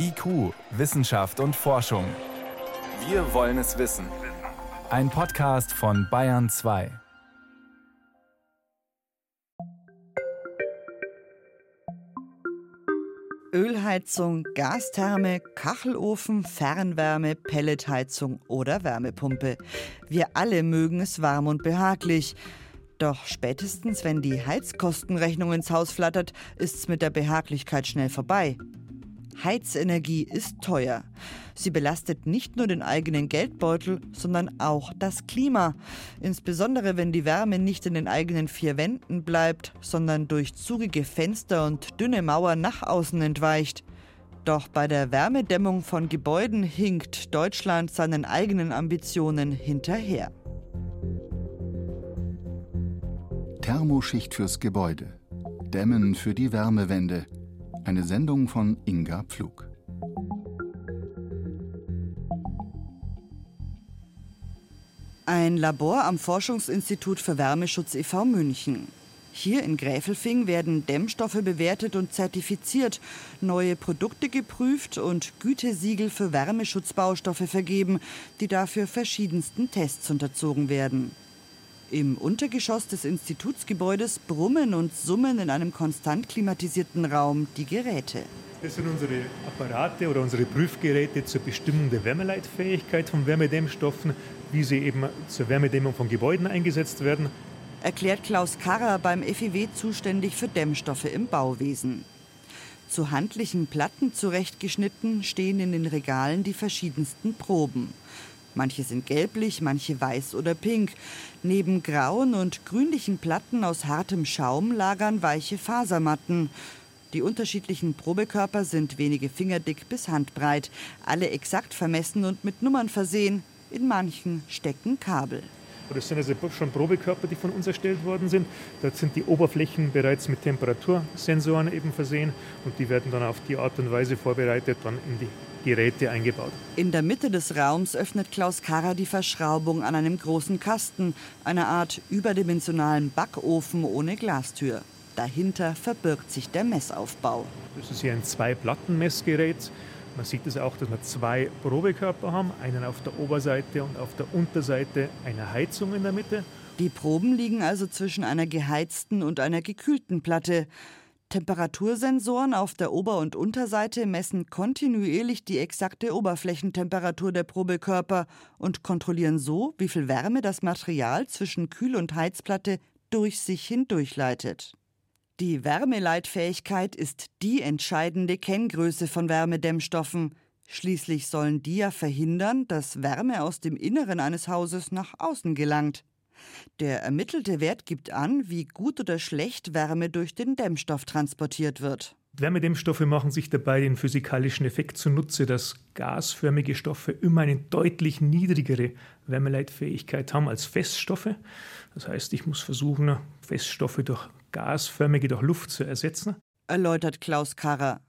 IQ, Wissenschaft und Forschung. Wir wollen es wissen. Ein Podcast von Bayern 2. Ölheizung, Gastherme, Kachelofen, Fernwärme, Pelletheizung oder Wärmepumpe. Wir alle mögen es warm und behaglich. Doch spätestens, wenn die Heizkostenrechnung ins Haus flattert, ist's mit der Behaglichkeit schnell vorbei. Heizenergie ist teuer. Sie belastet nicht nur den eigenen Geldbeutel, sondern auch das Klima. Insbesondere wenn die Wärme nicht in den eigenen vier Wänden bleibt, sondern durch zugige Fenster und dünne Mauern nach außen entweicht. Doch bei der Wärmedämmung von Gebäuden hinkt Deutschland seinen eigenen Ambitionen hinterher. Thermoschicht fürs Gebäude. Dämmen für die Wärmewende – eine Sendung von Inga Pflug. Ein Labor am Forschungsinstitut für Wärmeschutz e.V. München. Hier in Gräfelfing werden Dämmstoffe bewertet und zertifiziert, neue Produkte geprüft und Gütesiegel für Wärmeschutzbaustoffe vergeben, die dafür verschiedensten Tests unterzogen werden. Im Untergeschoss des Institutsgebäudes brummen und summen in einem konstant klimatisierten Raum die Geräte. Das sind unsere Apparate oder unsere Prüfgeräte zur Bestimmung der Wärmeleitfähigkeit von Wärmedämmstoffen, wie sie eben zur Wärmedämmung von Gebäuden eingesetzt werden. Erklärt Klaus Karrer beim FIW zuständig für Dämmstoffe im Bauwesen. Zu handlichen Platten zurechtgeschnitten stehen in den Regalen die verschiedensten Proben. Manche sind gelblich, manche weiß oder pink. Neben grauen und grünlichen Platten aus hartem Schaum lagern weiche Fasermatten. Die unterschiedlichen Probekörper sind wenige Fingerdick bis handbreit, alle exakt vermessen und mit Nummern versehen. In manchen stecken Kabel. Das sind also schon Probekörper, die von uns erstellt worden sind. Dort sind die Oberflächen bereits mit Temperatursensoren eben versehen und die werden dann auf die Art und Weise vorbereitet, dann in die Geräte eingebaut. In der Mitte des Raums öffnet Klaus Karrer die Verschraubung an einem großen Kasten, einer Art überdimensionalen Backofen ohne Glastür. Dahinter verbirgt sich der Messaufbau. Das ist hier ein Zwei-Platten-Messgerät. Man sieht es das auch, dass wir zwei Probekörper haben, einen auf der Oberseite und auf der Unterseite eine Heizung in der Mitte. Die Proben liegen also zwischen einer geheizten und einer gekühlten Platte. Temperatursensoren auf der Ober- und Unterseite messen kontinuierlich die exakte Oberflächentemperatur der Probekörper und kontrollieren so, wie viel Wärme das Material zwischen Kühl- und Heizplatte durch sich hindurchleitet. Die Wärmeleitfähigkeit ist die entscheidende Kenngröße von Wärmedämmstoffen. Schließlich sollen die ja verhindern, dass Wärme aus dem Inneren eines Hauses nach außen gelangt. Der ermittelte Wert gibt an, wie gut oder schlecht Wärme durch den Dämmstoff transportiert wird. Wärmedämmstoffe machen sich dabei den physikalischen Effekt zunutze, dass gasförmige Stoffe immer eine deutlich niedrigere Wärmeleitfähigkeit haben als Feststoffe. Das heißt, ich muss versuchen, Feststoffe durch gasförmige, durch Luft zu ersetzen. Erläutert Klaus Karrer.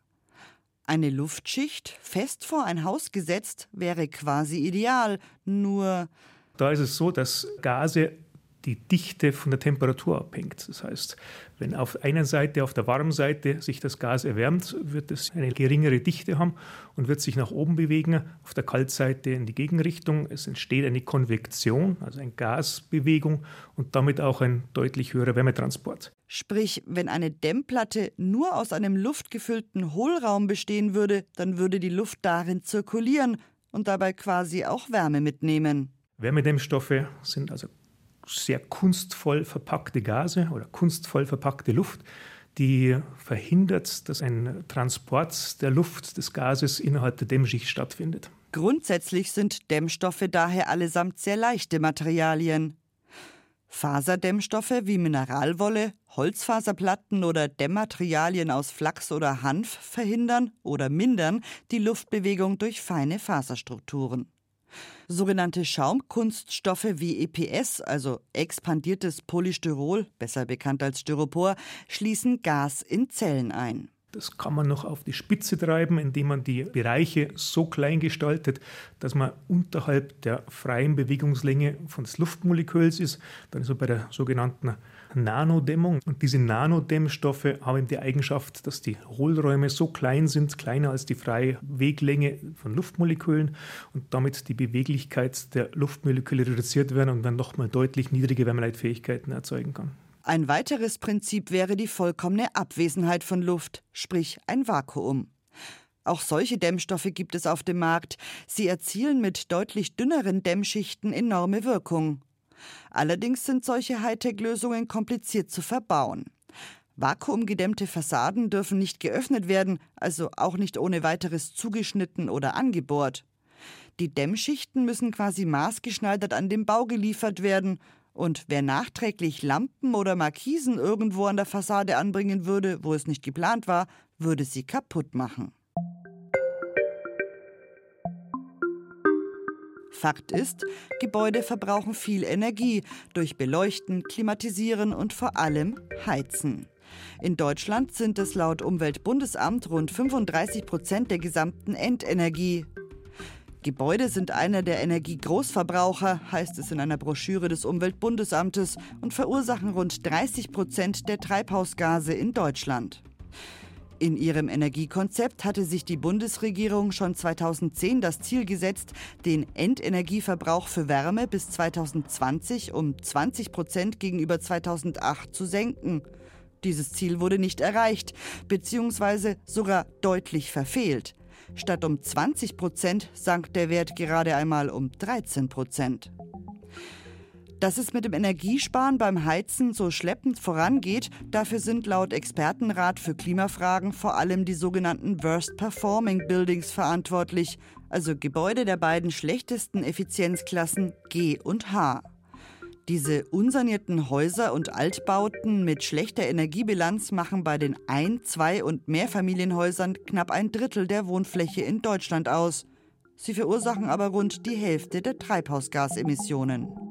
Eine Luftschicht, fest vor ein Haus gesetzt, wäre quasi ideal, nur da ist es so, dass Gase die Dichte von der Temperatur abhängt. Das heißt, wenn auf einer Seite, auf der warmen Seite, sich das Gas erwärmt, wird es eine geringere Dichte haben und wird sich nach oben bewegen, auf der Kaltseite in die Gegenrichtung. Es entsteht eine Konvektion, also eine Gasbewegung und damit auch ein deutlich höherer Wärmetransport. Sprich, wenn eine Dämmplatte nur aus einem luftgefüllten Hohlraum bestehen würde, dann würde die Luft darin zirkulieren und dabei quasi auch Wärme mitnehmen. Wärmedämmstoffe sind also sehr kunstvoll verpackte Gase oder kunstvoll verpackte Luft, die verhindert, dass ein Transport der Luft des Gases innerhalb der Dämmschicht stattfindet. Grundsätzlich sind Dämmstoffe daher allesamt sehr leichte Materialien. Faserdämmstoffe wie Mineralwolle, Holzfaserplatten oder Dämmmaterialien aus Flachs oder Hanf verhindern oder mindern die Luftbewegung durch feine Faserstrukturen. Sogenannte Schaumkunststoffe wie EPS, also expandiertes Polystyrol, besser bekannt als Styropor, schließen Gas in Zellen ein. Das kann man noch auf die Spitze treiben, indem man die Bereiche so klein gestaltet, dass man unterhalb der freien Bewegungslänge von des Luftmoleküls ist. Dann ist man bei der sogenannten Nanodämmung. Und diese Nanodämmstoffe haben die Eigenschaft, dass die Hohlräume so klein sind, kleiner als die freie Weglänge von Luftmolekülen und damit die Beweglichkeit der Luftmoleküle reduziert werden und dann nochmal deutlich niedrige Wärmeleitfähigkeiten erzeugen kann. Ein weiteres Prinzip wäre die vollkommene Abwesenheit von Luft, sprich ein Vakuum. Auch solche Dämmstoffe gibt es auf dem Markt. Sie erzielen mit deutlich dünneren Dämmschichten enorme Wirkung. Allerdings sind solche Hightech-Lösungen kompliziert zu verbauen. Vakuumgedämmte Fassaden dürfen nicht geöffnet werden, also auch nicht ohne weiteres zugeschnitten oder angebohrt. Die Dämmschichten müssen quasi maßgeschneidert an den Bau geliefert werden, und wer nachträglich Lampen oder Markisen irgendwo an der Fassade anbringen würde, wo es nicht geplant war, würde sie kaputt machen. Fakt ist, Gebäude verbrauchen viel Energie durch Beleuchten, Klimatisieren und vor allem Heizen. In Deutschland sind es laut Umweltbundesamt rund 35 Prozent der gesamten Endenergie. Gebäude sind einer der Energiegroßverbraucher, heißt es in einer Broschüre des Umweltbundesamtes, und verursachen rund 30 Prozent der Treibhausgase in Deutschland. In ihrem Energiekonzept hatte sich die Bundesregierung schon 2010 das Ziel gesetzt, den Endenergieverbrauch für Wärme bis 2020 um 20 Prozent gegenüber 2008 zu senken. Dieses Ziel wurde nicht erreicht, beziehungsweise sogar deutlich verfehlt. Statt um 20 Prozent sank der Wert gerade einmal um 13 Prozent. Dass es mit dem Energiesparen beim Heizen so schleppend vorangeht, dafür sind laut Expertenrat für Klimafragen vor allem die sogenannten Worst Performing Buildings verantwortlich, also Gebäude der beiden schlechtesten Effizienzklassen G und H. Diese unsanierten Häuser und Altbauten mit schlechter Energiebilanz machen bei den Ein-, Zwei- und Mehrfamilienhäusern knapp ein Drittel der Wohnfläche in Deutschland aus. Sie verursachen aber rund die Hälfte der Treibhausgasemissionen.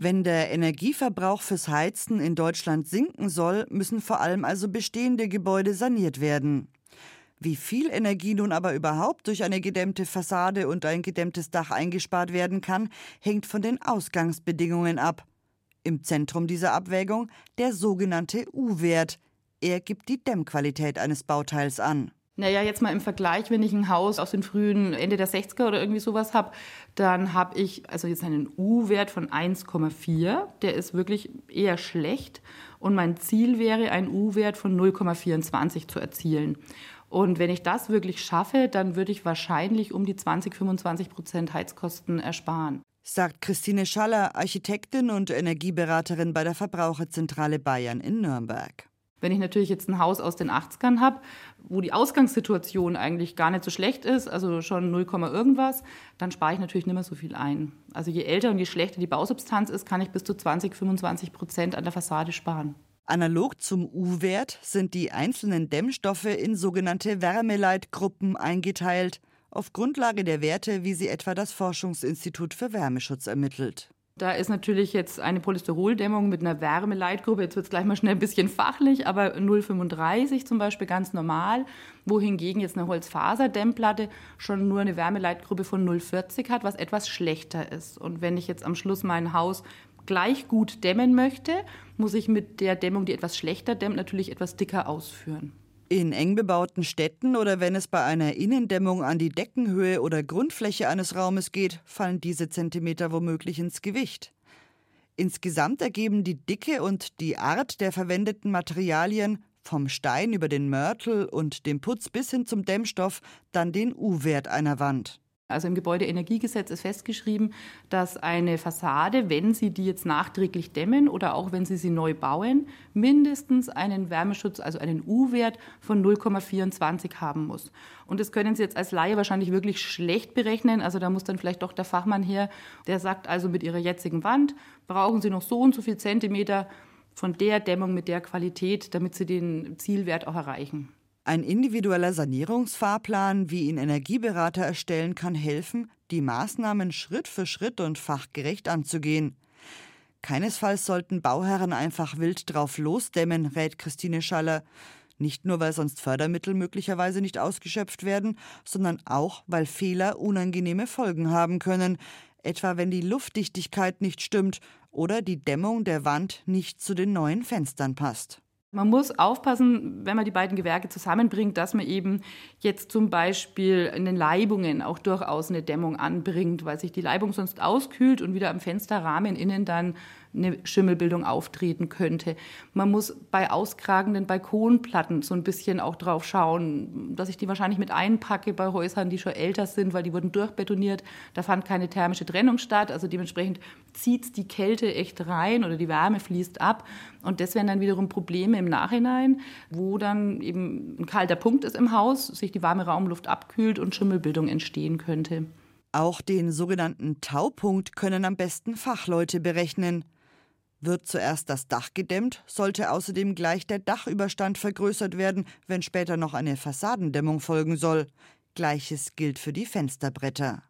Wenn der Energieverbrauch fürs Heizen in Deutschland sinken soll, müssen vor allem also bestehende Gebäude saniert werden. Wie viel Energie nun aber überhaupt durch eine gedämmte Fassade und ein gedämmtes Dach eingespart werden kann, hängt von den Ausgangsbedingungen ab. Im Zentrum dieser Abwägung der sogenannte U-Wert. Er gibt die Dämmqualität eines Bauteils an. Naja, jetzt mal im Vergleich, wenn ich ein Haus aus den frühen Ende der 60er oder irgendwie sowas habe, dann habe ich also jetzt einen U-Wert von 1,4. Der ist wirklich eher schlecht. Und mein Ziel wäre, einen U-Wert von 0,24 zu erzielen. Und wenn ich das wirklich schaffe, dann würde ich wahrscheinlich um die 20, 25 Prozent Heizkosten ersparen. Sagt Christine Schaller, Architektin und Energieberaterin bei der Verbraucherzentrale Bayern in Nürnberg. Wenn ich natürlich jetzt ein Haus aus den 80ern habe, wo die Ausgangssituation eigentlich gar nicht so schlecht ist, also schon 0, irgendwas, dann spare ich natürlich nicht mehr so viel ein. Also je älter und je schlechter die Bausubstanz ist, kann ich bis zu 20, 25 Prozent an der Fassade sparen. Analog zum U-Wert sind die einzelnen Dämmstoffe in sogenannte Wärmeleitgruppen eingeteilt, auf Grundlage der Werte, wie sie etwa das Forschungsinstitut für Wärmeschutz ermittelt. Da ist natürlich jetzt eine Polysteroldämmung mit einer Wärmeleitgruppe, jetzt wird es gleich mal schnell ein bisschen fachlich, aber 0,35 zum Beispiel ganz normal, wohingegen jetzt eine Holzfaserdämmplatte schon nur eine Wärmeleitgruppe von 0,40 hat, was etwas schlechter ist. Und wenn ich jetzt am Schluss mein Haus gleich gut dämmen möchte, muss ich mit der Dämmung, die etwas schlechter dämmt, natürlich etwas dicker ausführen. In eng bebauten Städten oder wenn es bei einer Innendämmung an die Deckenhöhe oder Grundfläche eines Raumes geht, fallen diese Zentimeter womöglich ins Gewicht. Insgesamt ergeben die Dicke und die Art der verwendeten Materialien vom Stein über den Mörtel und dem Putz bis hin zum Dämmstoff dann den U-Wert einer Wand. Also im Gebäudeenergiegesetz ist festgeschrieben, dass eine Fassade, wenn Sie die jetzt nachträglich dämmen oder auch wenn Sie sie neu bauen, mindestens einen Wärmeschutz, also einen U-Wert von 0,24 haben muss. Und das können Sie jetzt als Laie wahrscheinlich wirklich schlecht berechnen. Also da muss dann vielleicht doch der Fachmann her, der sagt also mit Ihrer jetzigen Wand brauchen Sie noch so und so viel Zentimeter von der Dämmung mit der Qualität, damit Sie den Zielwert auch erreichen. Ein individueller Sanierungsfahrplan, wie ihn Energieberater erstellen, kann helfen, die Maßnahmen Schritt für Schritt und fachgerecht anzugehen. Keinesfalls sollten Bauherren einfach wild drauf losdämmen, rät Christine Schaller. Nicht nur, weil sonst Fördermittel möglicherweise nicht ausgeschöpft werden, sondern auch, weil Fehler unangenehme Folgen haben können, etwa wenn die Luftdichtigkeit nicht stimmt oder die Dämmung der Wand nicht zu den neuen Fenstern passt. Man muss aufpassen, wenn man die beiden Gewerke zusammenbringt, dass man eben jetzt zum Beispiel in den Leibungen auch durchaus eine Dämmung anbringt, weil sich die Leibung sonst auskühlt und wieder am Fensterrahmen innen dann eine Schimmelbildung auftreten könnte. Man muss bei auskragenden Balkonplatten so ein bisschen auch drauf schauen, dass ich die wahrscheinlich mit einpacke bei Häusern, die schon älter sind, weil die wurden durchbetoniert. Da fand keine thermische Trennung statt. Also dementsprechend zieht die Kälte echt rein oder die Wärme fließt ab. Und das wären dann wiederum Probleme im Nachhinein, wo dann eben ein kalter Punkt ist im Haus, sich die warme Raumluft abkühlt und Schimmelbildung entstehen könnte. Auch den sogenannten Taupunkt können am besten Fachleute berechnen. Wird zuerst das Dach gedämmt, sollte außerdem gleich der Dachüberstand vergrößert werden, wenn später noch eine Fassadendämmung folgen soll. Gleiches gilt für die Fensterbretter.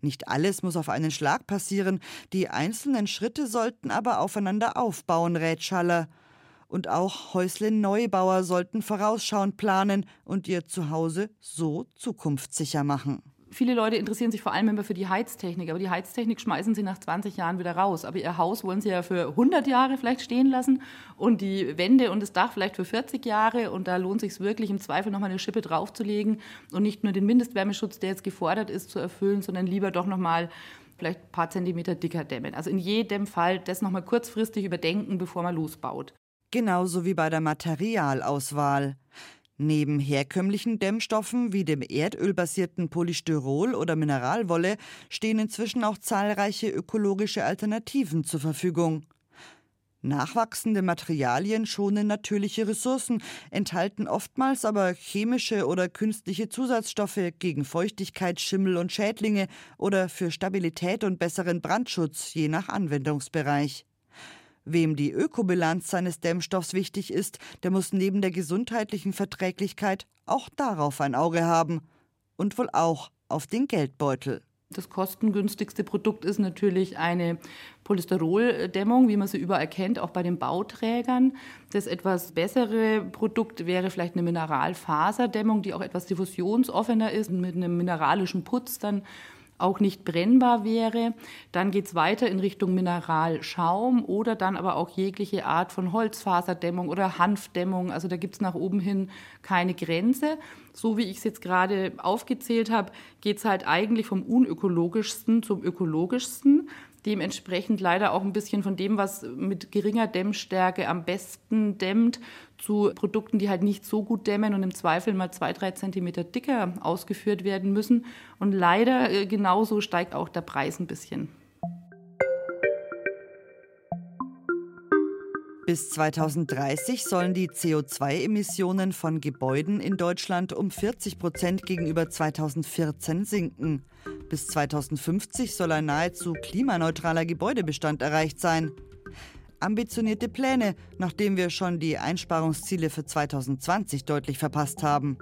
Nicht alles muss auf einen Schlag passieren, die einzelnen Schritte sollten aber aufeinander aufbauen, rät Schaller. Und auch Häusle-Neubauer sollten vorausschauend planen und ihr Zuhause so zukunftssicher machen viele Leute interessieren sich vor allem immer für die Heiztechnik, aber die Heiztechnik schmeißen sie nach 20 Jahren wieder raus. Aber ihr Haus wollen sie ja für 100 Jahre vielleicht stehen lassen und die Wände und das Dach vielleicht für 40 Jahre. Und da lohnt sich wirklich im Zweifel nochmal eine Schippe draufzulegen und nicht nur den Mindestwärmeschutz, der jetzt gefordert ist, zu erfüllen, sondern lieber doch nochmal vielleicht ein paar Zentimeter dicker dämmen. Also in jedem Fall das nochmal kurzfristig überdenken, bevor man losbaut. Genauso wie bei der Materialauswahl. Neben herkömmlichen Dämmstoffen wie dem erdölbasierten Polystyrol oder Mineralwolle stehen inzwischen auch zahlreiche ökologische Alternativen zur Verfügung. Nachwachsende Materialien schonen natürliche Ressourcen, enthalten oftmals aber chemische oder künstliche Zusatzstoffe gegen Feuchtigkeit, Schimmel und Schädlinge oder für Stabilität und besseren Brandschutz je nach Anwendungsbereich. Wem die Ökobilanz seines Dämmstoffs wichtig ist, der muss neben der gesundheitlichen Verträglichkeit auch darauf ein Auge haben. Und wohl auch auf den Geldbeutel. Das kostengünstigste Produkt ist natürlich eine Polysteroldämmung, wie man sie überall kennt, auch bei den Bauträgern. Das etwas bessere Produkt wäre vielleicht eine Mineralfaserdämmung, die auch etwas diffusionsoffener ist, mit einem mineralischen Putz dann auch nicht brennbar wäre. Dann geht es weiter in Richtung Mineralschaum oder dann aber auch jegliche Art von Holzfaserdämmung oder Hanfdämmung. Also da gibt es nach oben hin keine Grenze. So wie ich es jetzt gerade aufgezählt habe, geht es halt eigentlich vom unökologischsten zum ökologischsten dementsprechend leider auch ein bisschen von dem, was mit geringer Dämmstärke am besten dämmt, zu Produkten, die halt nicht so gut dämmen und im Zweifel mal zwei, drei Zentimeter dicker ausgeführt werden müssen. Und leider äh, genauso steigt auch der Preis ein bisschen. Bis 2030 sollen die CO2-Emissionen von Gebäuden in Deutschland um 40 Prozent gegenüber 2014 sinken. Bis 2050 soll ein nahezu klimaneutraler Gebäudebestand erreicht sein. Ambitionierte Pläne, nachdem wir schon die Einsparungsziele für 2020 deutlich verpasst haben.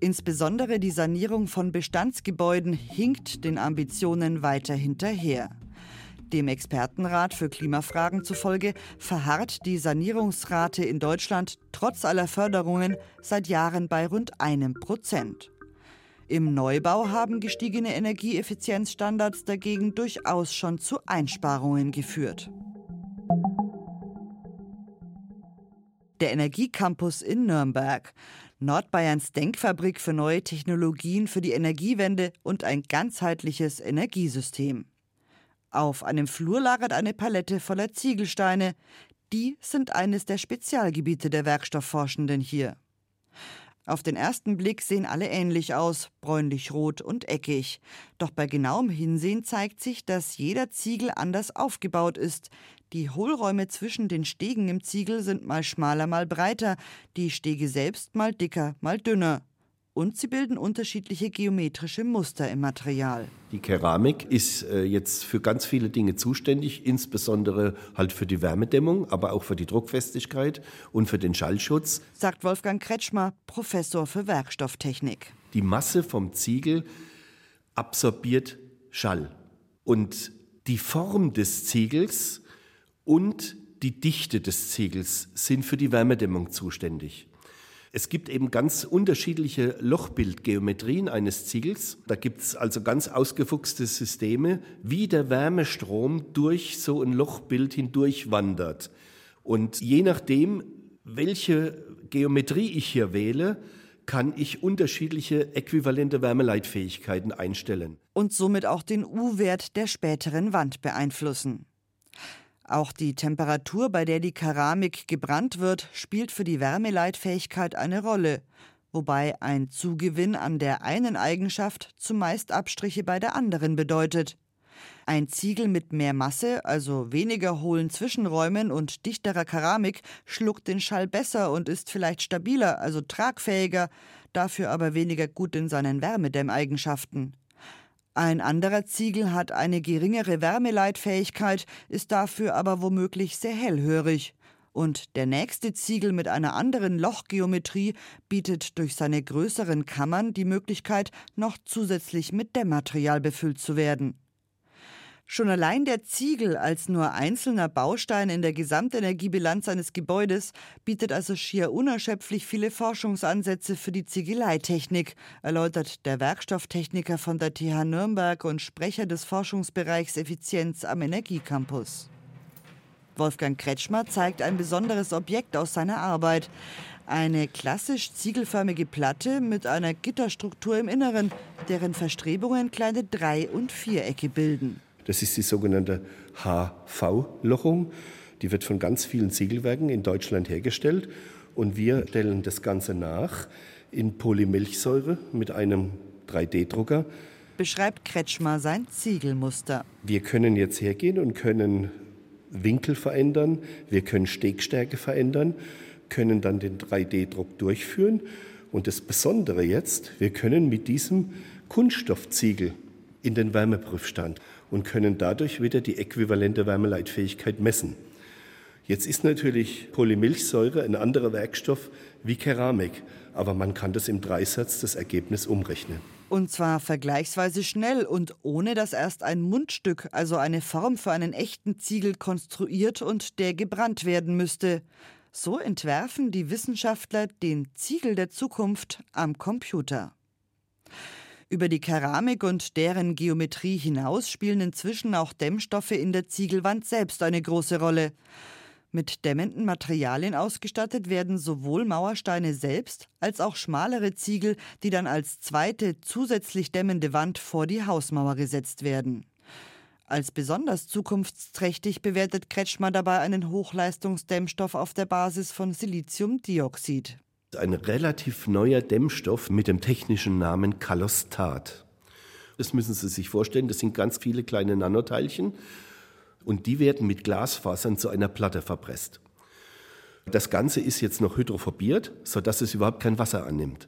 Insbesondere die Sanierung von Bestandsgebäuden hinkt den Ambitionen weiter hinterher. Dem Expertenrat für Klimafragen zufolge verharrt die Sanierungsrate in Deutschland trotz aller Förderungen seit Jahren bei rund einem Prozent. Im Neubau haben gestiegene Energieeffizienzstandards dagegen durchaus schon zu Einsparungen geführt. Der Energiecampus in Nürnberg. Nordbayerns Denkfabrik für neue Technologien für die Energiewende und ein ganzheitliches Energiesystem. Auf einem Flur lagert eine Palette voller Ziegelsteine. Die sind eines der Spezialgebiete der Werkstoffforschenden hier. Auf den ersten Blick sehen alle ähnlich aus, bräunlich-rot und eckig. Doch bei genauem Hinsehen zeigt sich, dass jeder Ziegel anders aufgebaut ist. Die Hohlräume zwischen den Stegen im Ziegel sind mal schmaler, mal breiter, die Stege selbst mal dicker, mal dünner und sie bilden unterschiedliche geometrische Muster im Material. Die Keramik ist äh, jetzt für ganz viele Dinge zuständig, insbesondere halt für die Wärmedämmung, aber auch für die Druckfestigkeit und für den Schallschutz. Sagt Wolfgang Kretschmer, Professor für Werkstofftechnik. Die Masse vom Ziegel absorbiert Schall. Und die Form des Ziegels und die Dichte des Ziegels sind für die Wärmedämmung zuständig. Es gibt eben ganz unterschiedliche Lochbildgeometrien eines Ziegels. Da gibt es also ganz ausgefuchste Systeme, wie der Wärmestrom durch so ein Lochbild hindurch wandert. Und je nachdem, welche Geometrie ich hier wähle, kann ich unterschiedliche äquivalente Wärmeleitfähigkeiten einstellen. Und somit auch den U-Wert der späteren Wand beeinflussen. Auch die Temperatur, bei der die Keramik gebrannt wird, spielt für die Wärmeleitfähigkeit eine Rolle, wobei ein Zugewinn an der einen Eigenschaft zumeist Abstriche bei der anderen bedeutet. Ein Ziegel mit mehr Masse, also weniger hohlen Zwischenräumen und dichterer Keramik, schluckt den Schall besser und ist vielleicht stabiler, also tragfähiger, dafür aber weniger gut in seinen Wärmedämmeigenschaften. Ein anderer Ziegel hat eine geringere Wärmeleitfähigkeit, ist dafür aber womöglich sehr hellhörig. Und der nächste Ziegel mit einer anderen Lochgeometrie bietet durch seine größeren Kammern die Möglichkeit, noch zusätzlich mit Dämmmaterial befüllt zu werden. Schon allein der Ziegel als nur einzelner Baustein in der Gesamtenergiebilanz eines Gebäudes bietet also schier unerschöpflich viele Forschungsansätze für die Ziegeleitechnik, erläutert der Werkstofftechniker von der TH Nürnberg und Sprecher des Forschungsbereichs Effizienz am Energiecampus. Wolfgang Kretschmer zeigt ein besonderes Objekt aus seiner Arbeit. Eine klassisch ziegelförmige Platte mit einer Gitterstruktur im Inneren, deren Verstrebungen kleine Drei- und Vierecke bilden. Das ist die sogenannte HV-Lochung. Die wird von ganz vielen Ziegelwerken in Deutschland hergestellt. Und wir stellen das Ganze nach in Polymilchsäure mit einem 3D-Drucker. Beschreibt Kretschmer sein Ziegelmuster. Wir können jetzt hergehen und können Winkel verändern, wir können Stegstärke verändern, können dann den 3D-Druck durchführen. Und das Besondere jetzt, wir können mit diesem Kunststoffziegel in den Wärmeprüfstand und können dadurch wieder die äquivalente Wärmeleitfähigkeit messen. Jetzt ist natürlich Polymilchsäure ein anderer Werkstoff wie Keramik, aber man kann das im Dreisatz das Ergebnis umrechnen. Und zwar vergleichsweise schnell und ohne dass erst ein Mundstück, also eine Form für einen echten Ziegel konstruiert und der gebrannt werden müsste. So entwerfen die Wissenschaftler den Ziegel der Zukunft am Computer. Über die Keramik und deren Geometrie hinaus spielen inzwischen auch Dämmstoffe in der Ziegelwand selbst eine große Rolle. Mit dämmenden Materialien ausgestattet werden sowohl Mauersteine selbst als auch schmalere Ziegel, die dann als zweite zusätzlich dämmende Wand vor die Hausmauer gesetzt werden. Als besonders zukunftsträchtig bewertet Kretschmer dabei einen Hochleistungsdämmstoff auf der Basis von Siliziumdioxid. Ein relativ neuer Dämmstoff mit dem technischen Namen Kalostat. Das müssen Sie sich vorstellen, das sind ganz viele kleine Nanoteilchen und die werden mit Glasfasern zu einer Platte verpresst. Das Ganze ist jetzt noch hydrophobiert, sodass es überhaupt kein Wasser annimmt.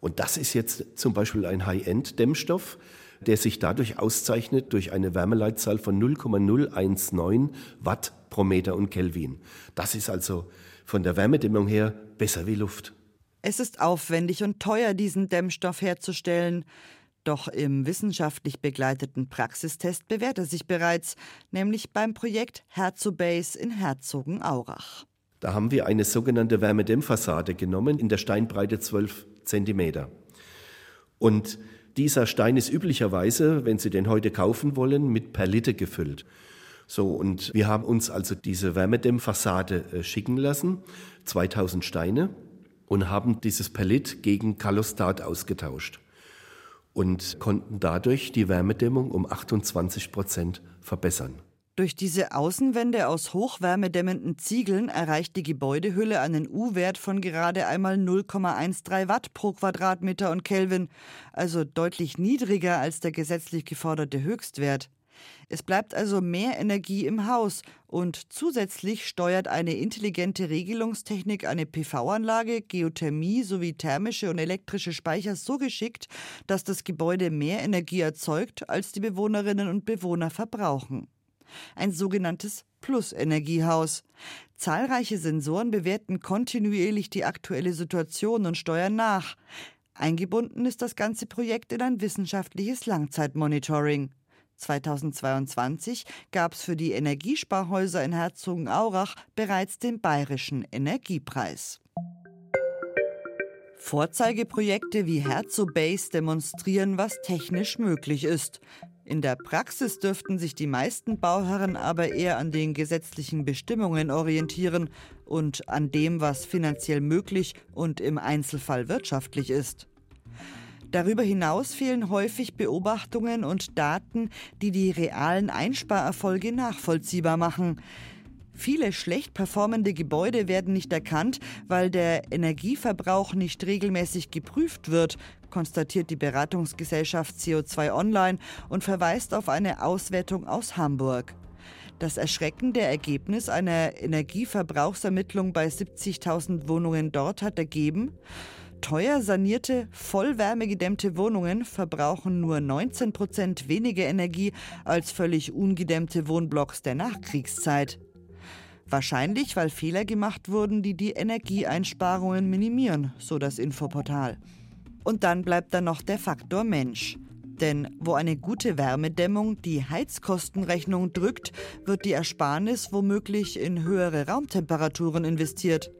Und das ist jetzt zum Beispiel ein High-End-Dämmstoff, der sich dadurch auszeichnet durch eine Wärmeleitzahl von 0,019 Watt pro Meter und Kelvin. Das ist also von der Wärmedämmung her besser wie Luft. Es ist aufwendig und teuer, diesen Dämmstoff herzustellen. Doch im wissenschaftlich begleiteten Praxistest bewährt er sich bereits, nämlich beim Projekt Herzobase in Herzogenaurach. Da haben wir eine sogenannte Wärmedämmfassade genommen in der Steinbreite 12 cm. Und dieser Stein ist üblicherweise, wenn Sie den heute kaufen wollen, mit Perlite gefüllt. So, und wir haben uns also diese Wärmedämmfassade äh, schicken lassen, 2000 Steine, und haben dieses Pellet gegen Kalostat ausgetauscht und konnten dadurch die Wärmedämmung um 28 Prozent verbessern. Durch diese Außenwände aus hochwärmedämmenden Ziegeln erreicht die Gebäudehülle einen U-Wert von gerade einmal 0,13 Watt pro Quadratmeter und Kelvin, also deutlich niedriger als der gesetzlich geforderte Höchstwert. Es bleibt also mehr Energie im Haus und zusätzlich steuert eine intelligente Regelungstechnik eine PV-Anlage, Geothermie sowie thermische und elektrische Speicher so geschickt, dass das Gebäude mehr Energie erzeugt, als die Bewohnerinnen und Bewohner verbrauchen. Ein sogenanntes Plus-Energiehaus. Zahlreiche Sensoren bewerten kontinuierlich die aktuelle Situation und steuern nach. Eingebunden ist das ganze Projekt in ein wissenschaftliches Langzeitmonitoring. 2022 gab es für die Energiesparhäuser in Herzogenaurach bereits den Bayerischen Energiepreis. Vorzeigeprojekte wie Herzobase demonstrieren, was technisch möglich ist. In der Praxis dürften sich die meisten Bauherren aber eher an den gesetzlichen Bestimmungen orientieren und an dem, was finanziell möglich und im Einzelfall wirtschaftlich ist. Darüber hinaus fehlen häufig Beobachtungen und Daten, die die realen Einsparerfolge nachvollziehbar machen. Viele schlecht performende Gebäude werden nicht erkannt, weil der Energieverbrauch nicht regelmäßig geprüft wird, konstatiert die Beratungsgesellschaft CO2 Online und verweist auf eine Auswertung aus Hamburg. Das erschreckende Ergebnis einer Energieverbrauchsermittlung bei 70.000 Wohnungen dort hat ergeben, teuer sanierte, vollwärmegedämmte Wohnungen verbrauchen nur 19 Prozent weniger Energie als völlig ungedämmte Wohnblocks der Nachkriegszeit. Wahrscheinlich, weil Fehler gemacht wurden, die die Energieeinsparungen minimieren, so das Infoportal. Und dann bleibt da noch der Faktor Mensch. Denn wo eine gute Wärmedämmung die Heizkostenrechnung drückt, wird die Ersparnis womöglich in höhere Raumtemperaturen investiert.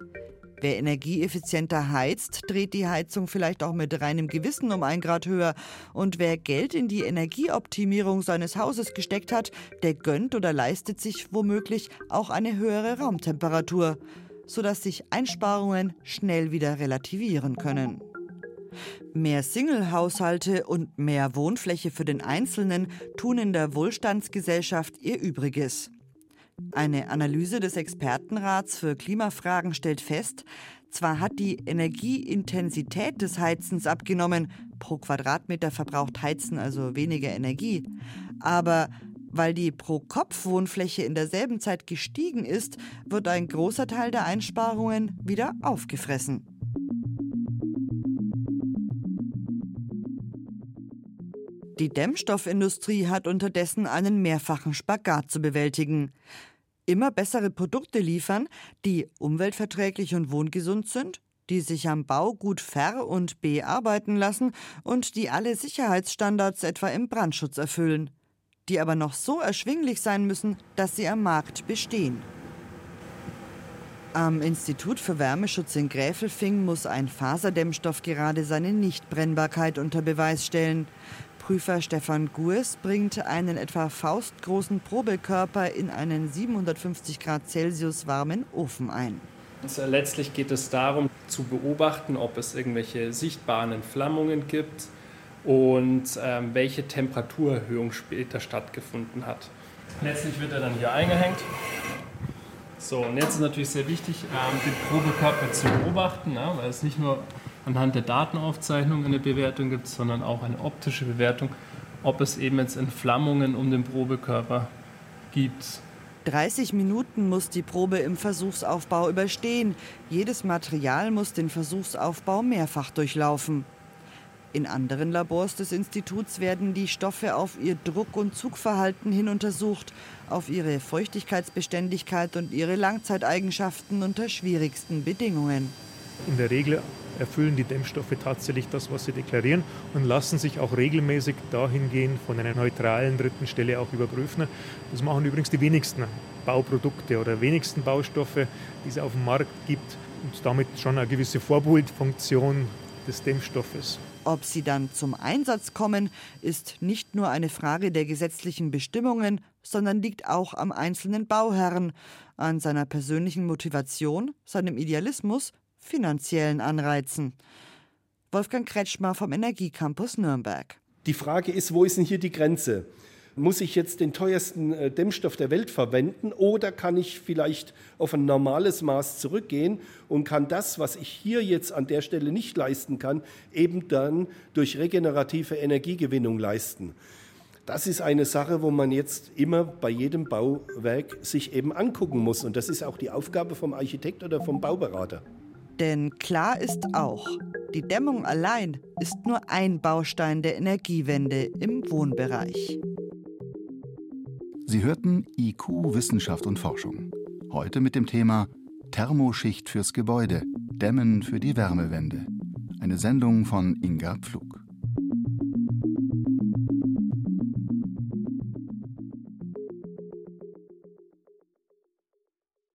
Wer energieeffizienter heizt, dreht die Heizung vielleicht auch mit reinem Gewissen um ein Grad höher. Und wer Geld in die Energieoptimierung seines Hauses gesteckt hat, der gönnt oder leistet sich womöglich auch eine höhere Raumtemperatur, sodass sich Einsparungen schnell wieder relativieren können. Mehr Single-Haushalte und mehr Wohnfläche für den Einzelnen tun in der Wohlstandsgesellschaft ihr Übriges. Eine Analyse des Expertenrats für Klimafragen stellt fest, zwar hat die Energieintensität des Heizens abgenommen, pro Quadratmeter verbraucht Heizen also weniger Energie, aber weil die Pro-Kopf-Wohnfläche in derselben Zeit gestiegen ist, wird ein großer Teil der Einsparungen wieder aufgefressen. Die Dämmstoffindustrie hat unterdessen einen mehrfachen Spagat zu bewältigen. Immer bessere Produkte liefern, die umweltverträglich und wohngesund sind, die sich am Bau gut ver- und bearbeiten lassen und die alle Sicherheitsstandards etwa im Brandschutz erfüllen, die aber noch so erschwinglich sein müssen, dass sie am Markt bestehen. Am Institut für Wärmeschutz in Gräfelfing muss ein Faserdämmstoff gerade seine Nichtbrennbarkeit unter Beweis stellen. Prüfer Stefan Gues bringt einen etwa faustgroßen Probekörper in einen 750 Grad Celsius warmen Ofen ein. Also letztlich geht es darum, zu beobachten, ob es irgendwelche sichtbaren Entflammungen gibt und ähm, welche Temperaturerhöhung später stattgefunden hat. Letztlich wird er dann hier eingehängt. So, und jetzt ist natürlich sehr wichtig, ähm, den Probekörper zu beobachten, ne, weil es nicht nur anhand der Datenaufzeichnung eine Bewertung gibt, sondern auch eine optische Bewertung, ob es eben jetzt Entflammungen um den Probekörper gibt. 30 Minuten muss die Probe im Versuchsaufbau überstehen. Jedes Material muss den Versuchsaufbau mehrfach durchlaufen. In anderen Labors des Instituts werden die Stoffe auf ihr Druck- und Zugverhalten hin untersucht, auf ihre Feuchtigkeitsbeständigkeit und ihre Langzeiteigenschaften unter schwierigsten Bedingungen. In der Regel erfüllen die Dämmstoffe tatsächlich das, was sie deklarieren und lassen sich auch regelmäßig dahingehend von einer neutralen dritten Stelle auch überprüfen. Das machen übrigens die wenigsten Bauprodukte oder wenigsten Baustoffe, die es auf dem Markt gibt und damit schon eine gewisse Vorbildfunktion des Dämmstoffes. Ob sie dann zum Einsatz kommen, ist nicht nur eine Frage der gesetzlichen Bestimmungen, sondern liegt auch am einzelnen Bauherrn, an seiner persönlichen Motivation, seinem Idealismus finanziellen Anreizen. Wolfgang Kretschmer vom Energiecampus Nürnberg. Die Frage ist, wo ist denn hier die Grenze? Muss ich jetzt den teuersten äh, Dämmstoff der Welt verwenden oder kann ich vielleicht auf ein normales Maß zurückgehen und kann das, was ich hier jetzt an der Stelle nicht leisten kann, eben dann durch regenerative Energiegewinnung leisten? Das ist eine Sache, wo man jetzt immer bei jedem Bauwerk sich eben angucken muss. Und das ist auch die Aufgabe vom Architekt oder vom Bauberater. Denn klar ist auch, die Dämmung allein ist nur ein Baustein der Energiewende im Wohnbereich. Sie hörten IQ Wissenschaft und Forschung. Heute mit dem Thema Thermoschicht fürs Gebäude, Dämmen für die Wärmewende. Eine Sendung von Inga Pflug.